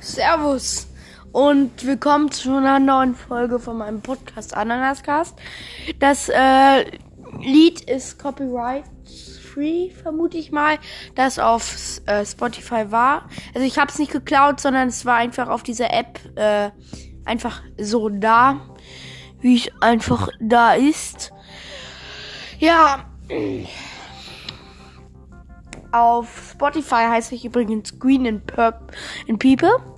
Servus und willkommen zu einer neuen Folge von meinem Podcast Ananascast. Das äh, Lied ist copyright free, vermute ich mal, das auf äh, Spotify war. Also ich habe es nicht geklaut, sondern es war einfach auf dieser App äh, einfach so da, wie es einfach da ist. Ja. Auf Spotify heiße ich übrigens Green and, Purp and People.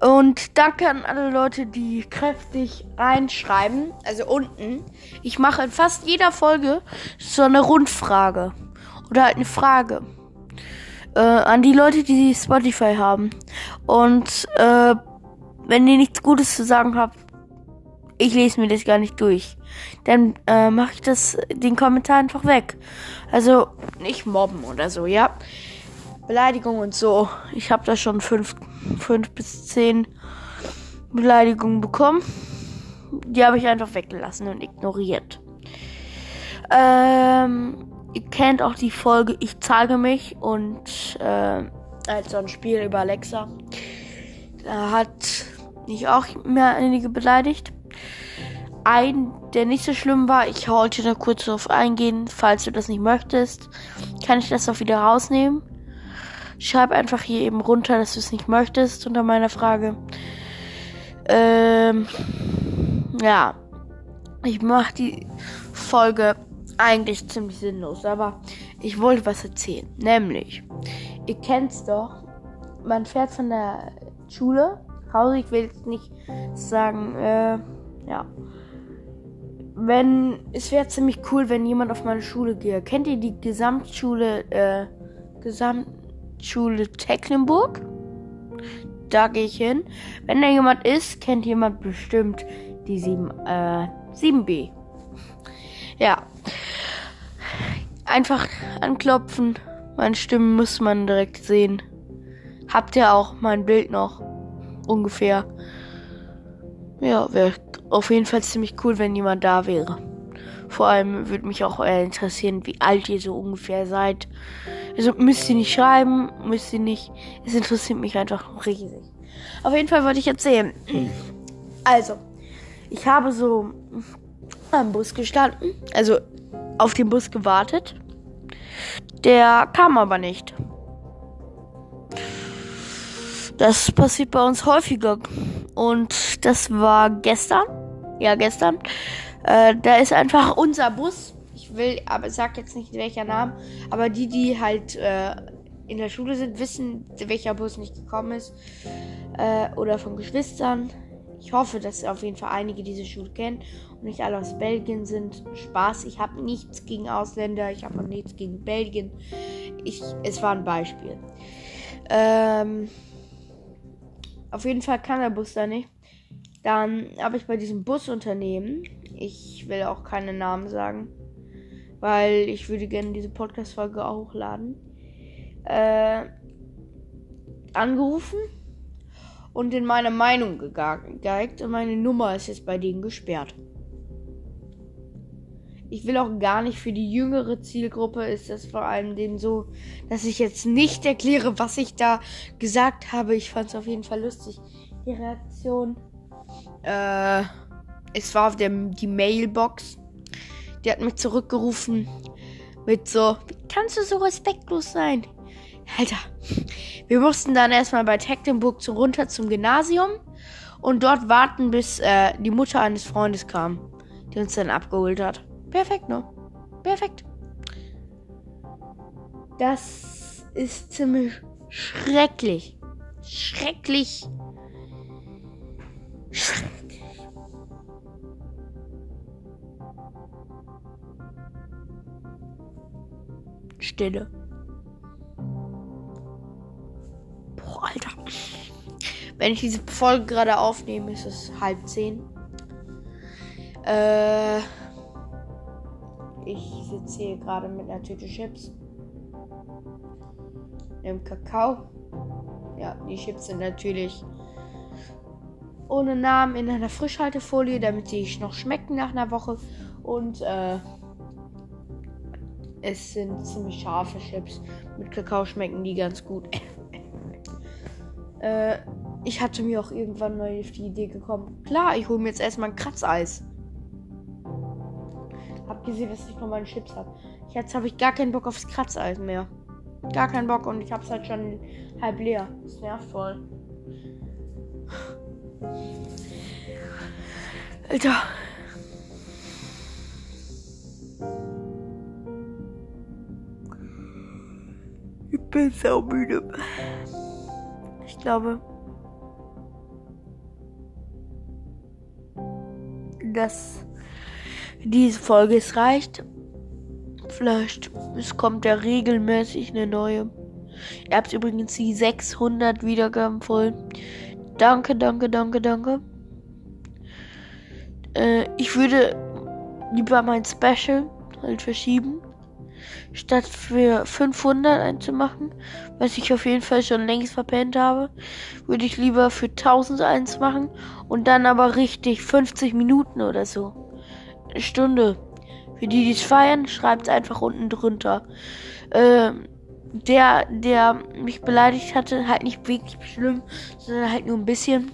Und danke an alle Leute, die kräftig reinschreiben. Also unten. Ich mache in fast jeder Folge so eine Rundfrage. Oder halt eine Frage. Äh, an die Leute, die Spotify haben. Und äh, wenn ihr nichts Gutes zu sagen habt, ich lese mir das gar nicht durch. Dann äh, mache ich das den Kommentar einfach weg. Also nicht mobben oder so, ja. Beleidigung und so. Ich habe da schon fünf, fünf bis zehn Beleidigungen bekommen. Die habe ich einfach weggelassen und ignoriert. Ähm, ihr kennt auch die Folge Ich zeige mich und äh, als so ein Spiel über Alexa. Da hat mich auch mehr einige beleidigt. Ein, der nicht so schlimm war, ich wollte da kurz drauf eingehen. Falls du das nicht möchtest, kann ich das auch wieder rausnehmen. Schreib einfach hier eben runter, dass du es nicht möchtest unter meiner Frage. Ähm, ja. Ich mache die Folge eigentlich ziemlich sinnlos, aber ich wollte was erzählen. Nämlich, ihr kennt's doch, man fährt von der Schule Hause, ich will jetzt nicht sagen, äh, ja. Wenn, es wäre ziemlich cool, wenn jemand auf meine Schule gehe. Kennt ihr die Gesamtschule, äh, Gesamt, Schule Tecklenburg. Da gehe ich hin. Wenn da jemand ist, kennt jemand bestimmt die 7, äh, 7b. Ja. Einfach anklopfen. Meine Stimme muss man direkt sehen. Habt ihr auch mein Bild noch? Ungefähr. Ja, wäre auf jeden Fall ziemlich cool, wenn jemand da wäre. Vor allem würde mich auch interessieren, wie alt ihr so ungefähr seid. Also müsst ihr nicht schreiben, müsst ihr nicht. Es interessiert mich einfach riesig. Auf jeden Fall wollte ich erzählen. Also, ich habe so am Bus gestanden, also auf den Bus gewartet. Der kam aber nicht. Das passiert bei uns häufiger. Und das war gestern. Ja, gestern. Äh, da ist einfach unser Bus will, aber sag jetzt nicht welcher Name, aber die, die halt äh, in der Schule sind, wissen, welcher Bus nicht gekommen ist. Äh, oder von Geschwistern. Ich hoffe, dass auf jeden Fall einige diese Schule kennen und nicht alle aus Belgien sind. Spaß, ich habe nichts gegen Ausländer, ich habe auch nichts gegen Belgien. Ich, es war ein Beispiel. Ähm, auf jeden Fall kann der Bus da nicht. Dann habe ich bei diesem Busunternehmen, ich will auch keine Namen sagen, weil ich würde gerne diese Podcast-Folge hochladen, äh, angerufen und in meine Meinung gegeigt und meine Nummer ist jetzt bei denen gesperrt. Ich will auch gar nicht für die jüngere Zielgruppe ist das vor allem denen so, dass ich jetzt nicht erkläre, was ich da gesagt habe. Ich fand es auf jeden Fall lustig. Die Reaktion. Äh, es war auf der die Mailbox die hat mich zurückgerufen mit so, wie kannst du so respektlos sein? Alter, wir mussten dann erstmal bei Tecklenburg runter zum Gymnasium und dort warten, bis äh, die Mutter eines Freundes kam, die uns dann abgeholt hat. Perfekt, ne? Perfekt. Das ist ziemlich schrecklich. Schrecklich. Schrecklich. Stille. Boah, Alter. Wenn ich diese Folge gerade aufnehme, ist es halb zehn. Äh, ich sitze hier gerade mit einer Tüte Chips. Im Kakao. Ja, die Chips sind natürlich ohne Namen in einer Frischhaltefolie, damit die noch schmecken nach einer Woche. Und äh, es sind ziemlich scharfe Chips. Mit Kakao schmecken die ganz gut. Äh, ich hatte mir auch irgendwann mal auf die Idee gekommen. Klar, ich hole mir jetzt erstmal ein Kratzeis. Hab gesehen, dass ich noch meine Chips habe. Jetzt habe ich gar keinen Bock aufs Kratzeis mehr. Gar keinen Bock und ich hab's halt schon halb leer. Das nervt voll. Alter. Ich bin so müde. Ich glaube, dass diese Folge es reicht. Vielleicht es kommt ja regelmäßig eine neue. Ihr habt übrigens die 600 Wiedergaben voll. Danke, danke, danke, danke. Äh, ich würde lieber mein Special halt verschieben statt für 500 einzumachen, was ich auf jeden Fall schon längst verpennt habe, würde ich lieber für 1000 eins machen und dann aber richtig 50 Minuten oder so. Eine Stunde. Für die, die es feiern, schreibt es einfach unten drunter. Ähm, der, der mich beleidigt hatte, halt nicht wirklich schlimm, sondern halt nur ein bisschen.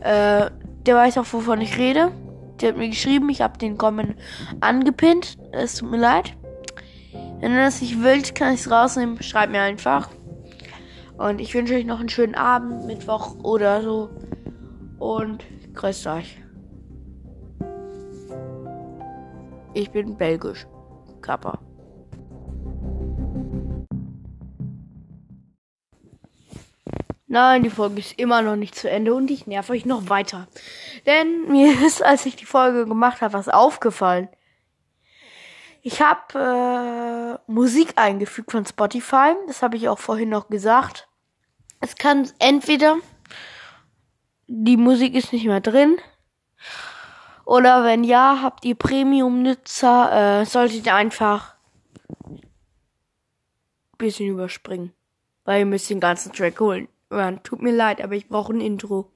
Äh, der weiß auch, wovon ich rede. Der hat mir geschrieben, ich habe den Comment angepinnt. Es tut mir leid. Wenn ihr das nicht wollt, kann ich es rausnehmen. Schreibt mir einfach. Und ich wünsche euch noch einen schönen Abend, Mittwoch oder so. Und grüßt euch. Ich bin belgisch. Kappa. Nein, die Folge ist immer noch nicht zu Ende und ich nerv euch noch weiter. Denn mir ist, als ich die Folge gemacht habe, was aufgefallen. Ich habe äh, Musik eingefügt von Spotify. Das habe ich auch vorhin noch gesagt. Es kann entweder die Musik ist nicht mehr drin. Oder wenn ja, habt ihr Premium-Nutzer, äh, solltet ihr einfach ein bisschen überspringen. Weil ihr müsst den ganzen Track holen. Tut mir leid, aber ich brauche ein Intro.